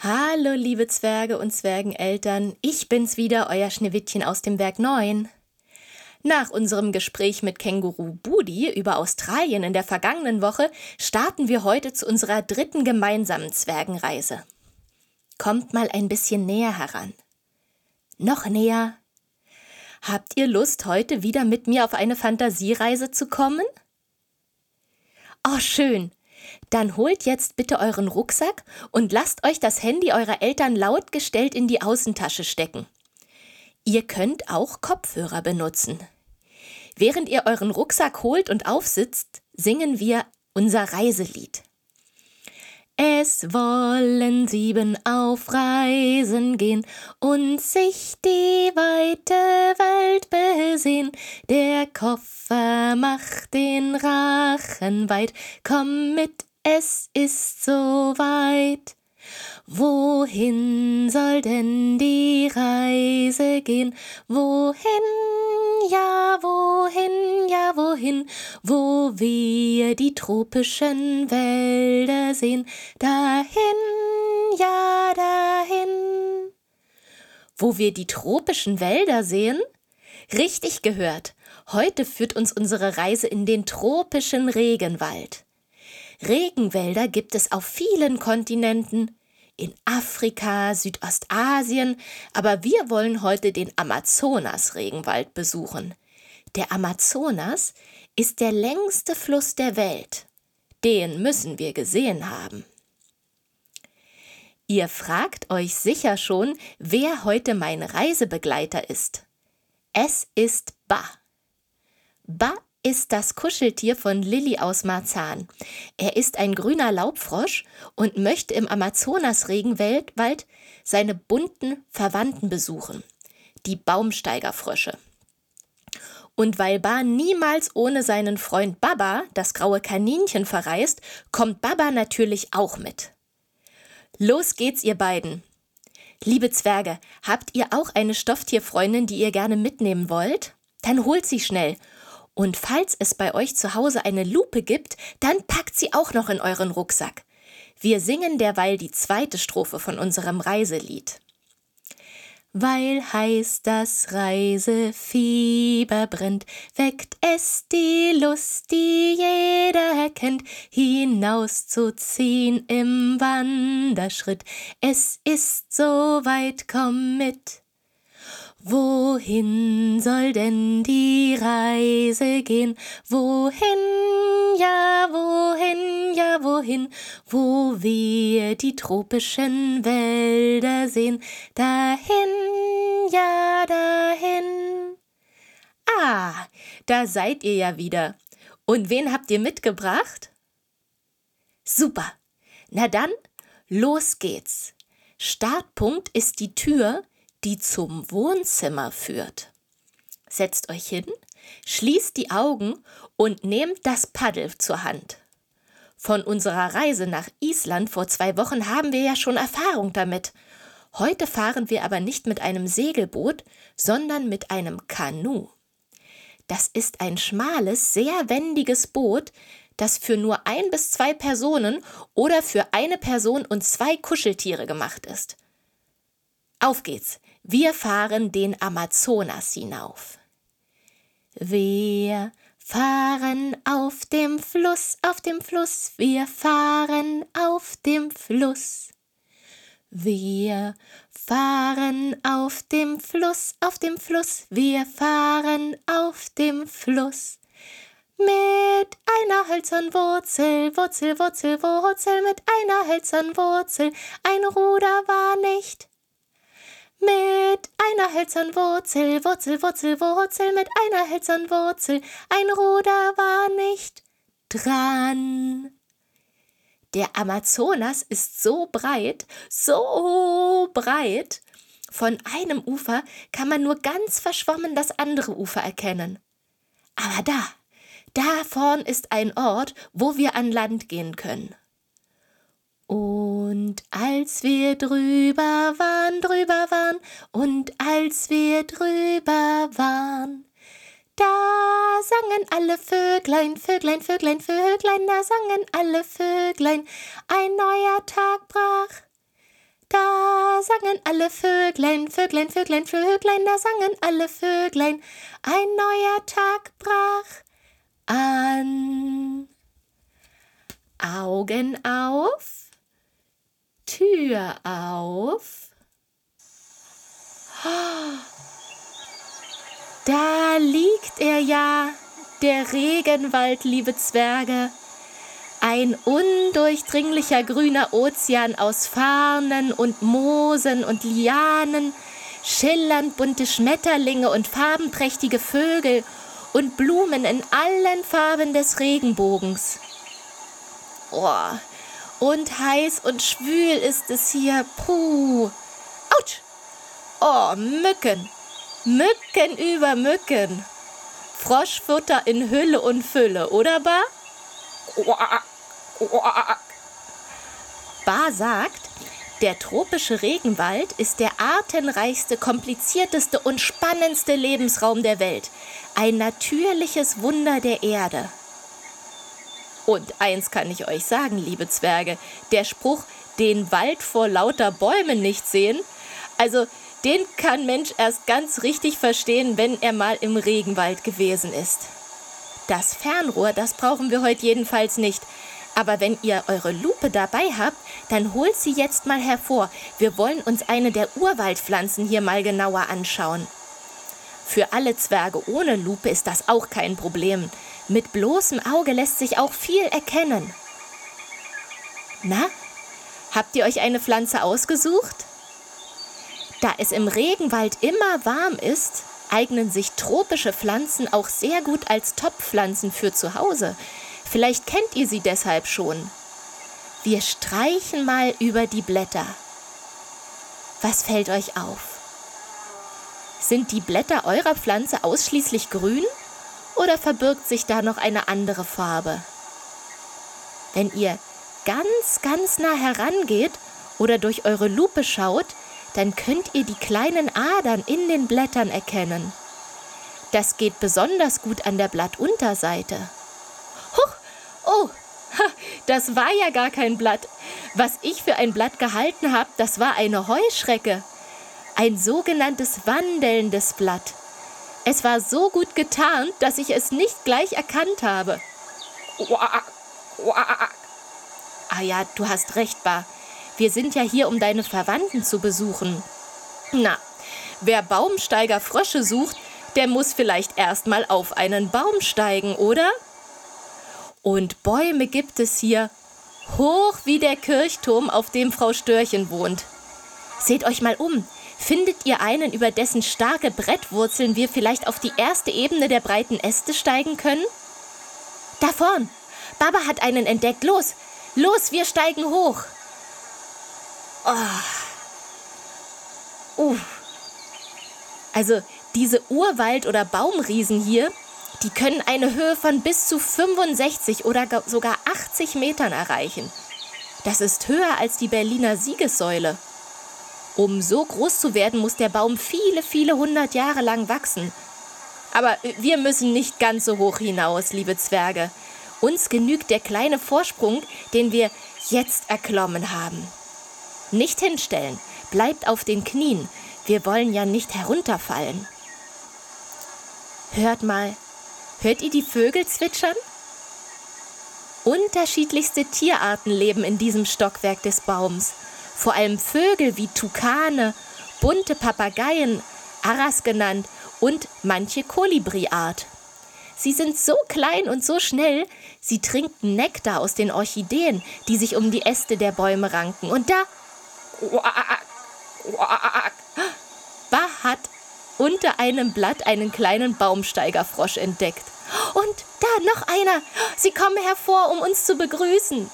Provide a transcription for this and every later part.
Hallo, liebe Zwerge und Zwergeneltern, ich bin's wieder, euer Schneewittchen aus dem Werk 9. Nach unserem Gespräch mit Känguru Budi über Australien in der vergangenen Woche starten wir heute zu unserer dritten gemeinsamen Zwergenreise. Kommt mal ein bisschen näher heran. Noch näher. Habt ihr Lust, heute wieder mit mir auf eine Fantasiereise zu kommen? Oh, schön. Dann holt jetzt bitte euren Rucksack und lasst euch das Handy eurer Eltern lautgestellt in die Außentasche stecken. Ihr könnt auch Kopfhörer benutzen. Während ihr euren Rucksack holt und aufsitzt, singen wir unser Reiselied. Es wollen sieben auf Reisen gehen und sich die weite Welt besehen. Der Koffer macht den Rachen weit. Komm mit, es ist so weit. Wohin soll denn die Reise gehen? Wohin, ja, wohin, ja, wohin? Wo wir die tropischen Wälder sehen? Dahin, ja, dahin. Wo wir die tropischen Wälder sehen? Richtig gehört. Heute führt uns unsere Reise in den tropischen Regenwald. Regenwälder gibt es auf vielen Kontinenten, in Afrika, Südostasien, aber wir wollen heute den Amazonas-Regenwald besuchen. Der Amazonas ist der längste Fluss der Welt. Den müssen wir gesehen haben. Ihr fragt euch sicher schon, wer heute mein Reisebegleiter ist. Es ist Ba. Ba ist das Kuscheltier von Lilly aus Marzahn. Er ist ein grüner Laubfrosch und möchte im Amazonas-Regenwald seine bunten Verwandten besuchen, die Baumsteigerfrösche. Und weil Ba niemals ohne seinen Freund Baba, das graue Kaninchen, verreist, kommt Baba natürlich auch mit. Los geht's, ihr beiden. Liebe Zwerge, habt ihr auch eine Stofftierfreundin, die ihr gerne mitnehmen wollt? Dann holt sie schnell und falls es bei euch zu Hause eine Lupe gibt, dann packt sie auch noch in euren Rucksack. Wir singen derweil die zweite Strophe von unserem Reiselied. Weil heiß das Reisefieber brennt, weckt es die Lust, die jeder kennt, hinauszuziehen im Wanderschritt. Es ist so weit, komm mit. Wohin soll denn die Reise gehen? Wohin, ja, wohin, ja, wohin? Wo wir die tropischen Wälder sehen? Dahin, ja, dahin. Ah, da seid ihr ja wieder. Und wen habt ihr mitgebracht? Super. Na dann, los geht's. Startpunkt ist die Tür, die zum Wohnzimmer führt. Setzt euch hin, schließt die Augen und nehmt das Paddel zur Hand. Von unserer Reise nach Island vor zwei Wochen haben wir ja schon Erfahrung damit. Heute fahren wir aber nicht mit einem Segelboot, sondern mit einem Kanu. Das ist ein schmales, sehr wendiges Boot, das für nur ein bis zwei Personen oder für eine Person und zwei Kuscheltiere gemacht ist. Auf geht's! Wir fahren den Amazonas hinauf. Wir fahren auf dem Fluss, auf dem Fluss, wir fahren auf dem Fluss. Wir fahren auf dem Fluss, auf dem Fluss, wir fahren auf dem Fluss. Mit einer hölzernen Wurzel, Wurzel, Wurzel, Wurzel, mit einer hölzernen Wurzel, ein Ruder war nicht mit einer hölzernen Wurzel, Wurzel, Wurzel, Wurzel, mit einer hölzernen Wurzel, ein Ruder war nicht dran. Der Amazonas ist so breit, so breit, von einem Ufer kann man nur ganz verschwommen das andere Ufer erkennen. Aber da, da vorn ist ein Ort, wo wir an Land gehen können. Und als wir drüber waren, drüber waren, und als wir drüber waren, da sangen alle Vöglein, Vöglein, Vöglein, Vöglein, da sangen alle Vöglein, ein neuer Tag brach. Da sangen alle Vöglein, Vöglein, Vöglein, Vöglein, da sangen alle Vöglein. Ein neuer Tag brach an. Augen auf, Tür auf. Da liegt er ja, der Regenwald, liebe Zwerge. Ein undurchdringlicher grüner Ozean aus Farnen und Moosen und Lianen, schillernd bunte Schmetterlinge und farbenprächtige Vögel und Blumen in allen Farben des Regenbogens. Oh, und heiß und schwül ist es hier. Puh. Autsch. Oh, Mücken. Mücken über Mücken. Froschfutter in Hülle und Fülle, oder Bar? Bar sagt, der tropische Regenwald ist der artenreichste, komplizierteste und spannendste Lebensraum der Welt. Ein natürliches Wunder der Erde. Und eins kann ich euch sagen, liebe Zwerge, der Spruch, den Wald vor lauter Bäumen nicht sehen, also den kann Mensch erst ganz richtig verstehen, wenn er mal im Regenwald gewesen ist. Das Fernrohr, das brauchen wir heute jedenfalls nicht. Aber wenn ihr eure Lupe dabei habt, dann holt sie jetzt mal hervor. Wir wollen uns eine der Urwaldpflanzen hier mal genauer anschauen. Für alle Zwerge ohne Lupe ist das auch kein Problem. Mit bloßem Auge lässt sich auch viel erkennen. Na, habt ihr euch eine Pflanze ausgesucht? Da es im Regenwald immer warm ist, eignen sich tropische Pflanzen auch sehr gut als Topfpflanzen für zu Hause. Vielleicht kennt ihr sie deshalb schon. Wir streichen mal über die Blätter. Was fällt euch auf? Sind die Blätter eurer Pflanze ausschließlich grün oder verbirgt sich da noch eine andere Farbe? Wenn ihr ganz, ganz nah herangeht oder durch eure Lupe schaut, dann könnt ihr die kleinen Adern in den Blättern erkennen. Das geht besonders gut an der Blattunterseite. Huch, oh, das war ja gar kein Blatt. Was ich für ein Blatt gehalten habe, das war eine Heuschrecke. Ein sogenanntes wandelndes Blatt. Es war so gut getarnt, dass ich es nicht gleich erkannt habe. Ah ja, du hast recht, Bar. Wir sind ja hier, um deine Verwandten zu besuchen. Na, wer Baumsteiger Frösche sucht, der muss vielleicht erstmal auf einen Baum steigen, oder? Und Bäume gibt es hier, hoch wie der Kirchturm, auf dem Frau Störchen wohnt. Seht euch mal um. Findet ihr einen, über dessen starke Brettwurzeln wir vielleicht auf die erste Ebene der breiten Äste steigen können? Da vorn! Baba hat einen entdeckt. Los! Los, wir steigen hoch! Oh. Uh. Also diese Urwald- oder Baumriesen hier, die können eine Höhe von bis zu 65 oder sogar 80 Metern erreichen. Das ist höher als die Berliner Siegessäule. Um so groß zu werden, muss der Baum viele, viele hundert Jahre lang wachsen. Aber wir müssen nicht ganz so hoch hinaus, liebe Zwerge. Uns genügt der kleine Vorsprung, den wir jetzt erklommen haben. Nicht hinstellen. Bleibt auf den Knien. Wir wollen ja nicht herunterfallen. Hört mal. Hört ihr die Vögel zwitschern? Unterschiedlichste Tierarten leben in diesem Stockwerk des Baums. Vor allem Vögel wie Tukane, bunte Papageien, Aras genannt, und manche Kolibriart. Sie sind so klein und so schnell, sie trinken Nektar aus den Orchideen, die sich um die Äste der Bäume ranken. Und da. Bah hat unter einem Blatt einen kleinen Baumsteigerfrosch entdeckt. Und da noch einer. Sie kommen hervor, um uns zu begrüßen.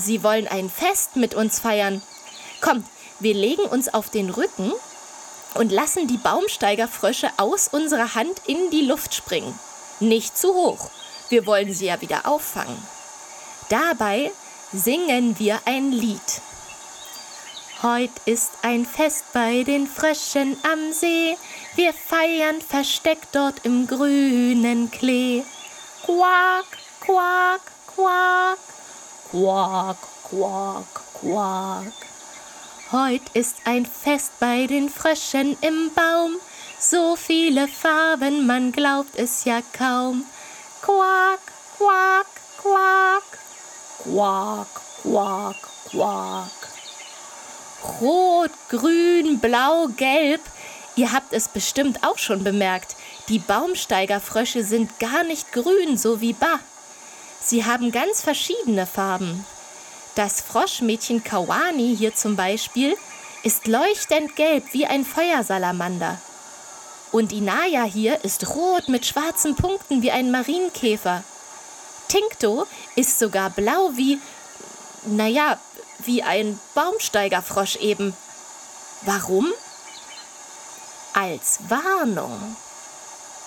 Sie wollen ein Fest mit uns feiern. Kommt, wir legen uns auf den Rücken und lassen die Baumsteigerfrösche aus unserer Hand in die Luft springen. Nicht zu hoch. Wir wollen sie ja wieder auffangen. Dabei singen wir ein Lied. Heut ist ein Fest bei den Fröschen am See, wir feiern versteckt dort im grünen Klee. Quak, quak, quak, Quack, quack, quack. Heut ist ein Fest bei den Fröschen im Baum. So viele Farben, man glaubt es ja kaum. Quack, quack, quack. Quack, quack, quack. Rot, grün, blau, gelb. Ihr habt es bestimmt auch schon bemerkt. Die Baumsteigerfrösche sind gar nicht grün, so wie Ba. Sie haben ganz verschiedene Farben. Das Froschmädchen Kawani hier zum Beispiel ist leuchtend gelb wie ein Feuersalamander. Und Inaya hier ist rot mit schwarzen Punkten wie ein Marienkäfer. Tinkto ist sogar blau wie, naja, wie ein Baumsteigerfrosch eben. Warum? Als Warnung.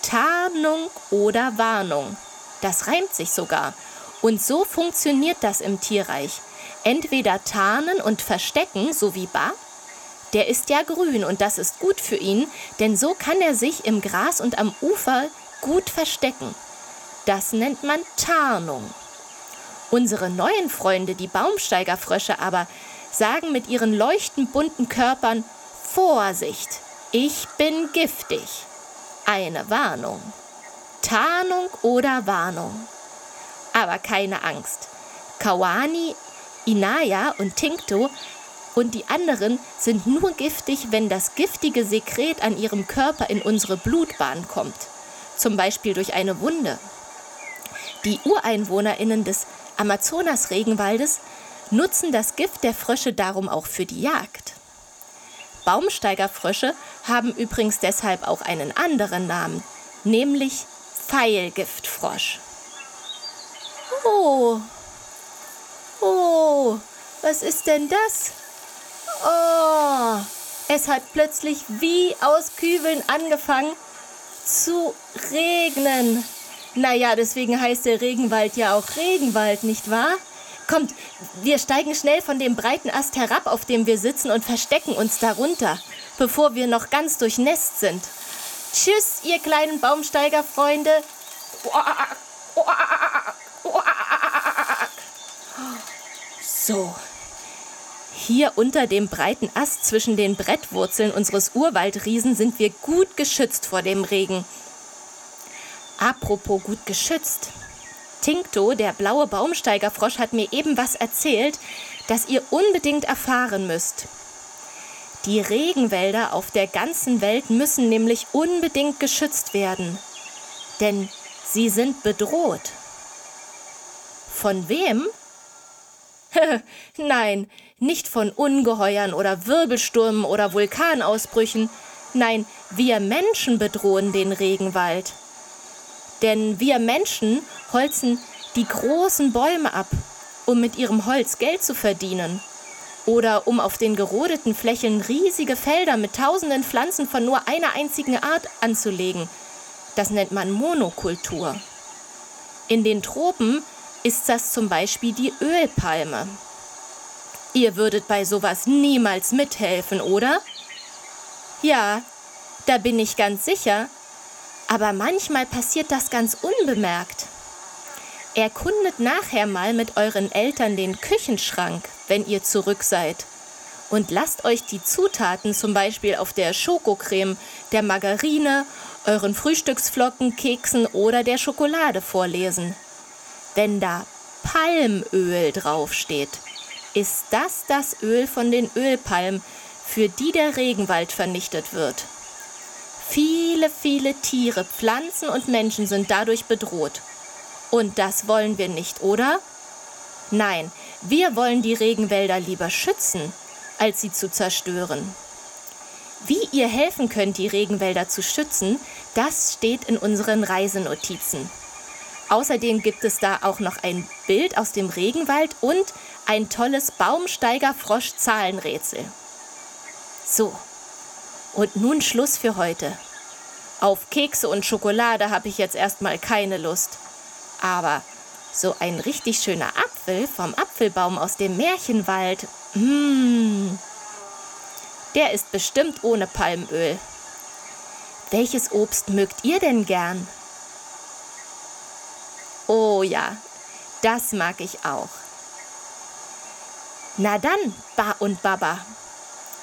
Tarnung oder Warnung. Das reimt sich sogar. Und so funktioniert das im Tierreich. Entweder tarnen und verstecken, so wie Ba. Der ist ja grün und das ist gut für ihn, denn so kann er sich im Gras und am Ufer gut verstecken. Das nennt man Tarnung. Unsere neuen Freunde, die Baumsteigerfrösche aber, sagen mit ihren leuchtend bunten Körpern Vorsicht, ich bin giftig. Eine Warnung. Tarnung oder Warnung. Aber keine Angst. Kawani, Inaya und Tinkto und die anderen sind nur giftig, wenn das giftige Sekret an ihrem Körper in unsere Blutbahn kommt. Zum Beispiel durch eine Wunde. Die UreinwohnerInnen des Amazonas-Regenwaldes nutzen das Gift der Frösche darum auch für die Jagd. Baumsteigerfrösche haben übrigens deshalb auch einen anderen Namen, nämlich Pfeilgiftfrosch. Oh, oh, was ist denn das? Oh, es hat plötzlich wie aus Kübeln angefangen zu regnen. Naja, deswegen heißt der Regenwald ja auch Regenwald, nicht wahr? Kommt, wir steigen schnell von dem breiten Ast herab, auf dem wir sitzen, und verstecken uns darunter, bevor wir noch ganz durchnässt sind. Tschüss, ihr kleinen Baumsteigerfreunde. So. Hier unter dem breiten Ast zwischen den Brettwurzeln unseres Urwaldriesen sind wir gut geschützt vor dem Regen. Apropos gut geschützt. Tinkto, der blaue Baumsteigerfrosch, hat mir eben was erzählt, das ihr unbedingt erfahren müsst. Die Regenwälder auf der ganzen Welt müssen nämlich unbedingt geschützt werden, denn sie sind bedroht. Von wem? Nein, nicht von Ungeheuern oder Wirbelstürmen oder Vulkanausbrüchen. Nein, wir Menschen bedrohen den Regenwald. Denn wir Menschen holzen die großen Bäume ab, um mit ihrem Holz Geld zu verdienen. Oder um auf den gerodeten Flächen riesige Felder mit tausenden Pflanzen von nur einer einzigen Art anzulegen. Das nennt man Monokultur. In den Tropen ist das zum Beispiel die Ölpalme. Ihr würdet bei sowas niemals mithelfen, oder? Ja, da bin ich ganz sicher, aber manchmal passiert das ganz unbemerkt. Erkundet nachher mal mit euren Eltern den Küchenschrank, wenn ihr zurück seid. Und lasst euch die Zutaten zum Beispiel auf der Schokocreme, der Margarine, euren Frühstücksflocken, Keksen oder der Schokolade vorlesen. Wenn da Palmöl draufsteht, ist das das Öl von den Ölpalmen, für die der Regenwald vernichtet wird. Viele, viele Tiere, Pflanzen und Menschen sind dadurch bedroht. Und das wollen wir nicht, oder? Nein, wir wollen die Regenwälder lieber schützen, als sie zu zerstören. Wie ihr helfen könnt, die Regenwälder zu schützen, das steht in unseren Reisenotizen. Außerdem gibt es da auch noch ein Bild aus dem Regenwald und ein tolles Baumsteiger-Frosch-Zahlenrätsel. So, und nun Schluss für heute. Auf Kekse und Schokolade habe ich jetzt erstmal keine Lust. Aber so ein richtig schöner Apfel vom Apfelbaum aus dem Märchenwald, mmh, der ist bestimmt ohne Palmöl. Welches Obst mögt ihr denn gern? Oh ja, das mag ich auch. Na dann, Ba und Baba.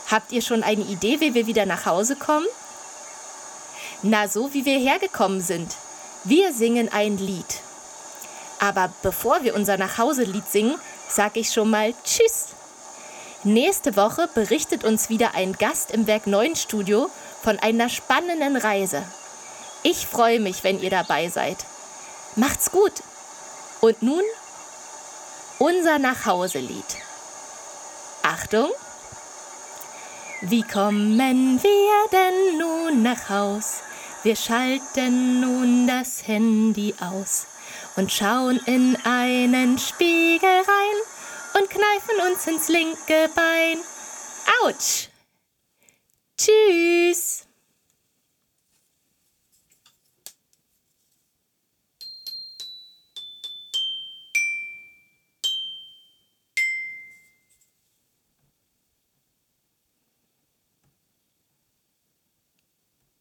Habt ihr schon eine Idee, wie wir wieder nach Hause kommen? Na, so wie wir hergekommen sind. Wir singen ein Lied. Aber bevor wir unser Nachhauselied singen, sag ich schon mal Tschüss. Nächste Woche berichtet uns wieder ein Gast im Werk 9 Studio von einer spannenden Reise. Ich freue mich, wenn ihr dabei seid. Macht's gut. Und nun unser Nachhauselied. Achtung! Wie kommen wir denn nun nach Haus? Wir schalten nun das Handy aus und schauen in einen Spiegel rein und kneifen uns ins linke Bein. Autsch! Tschüss!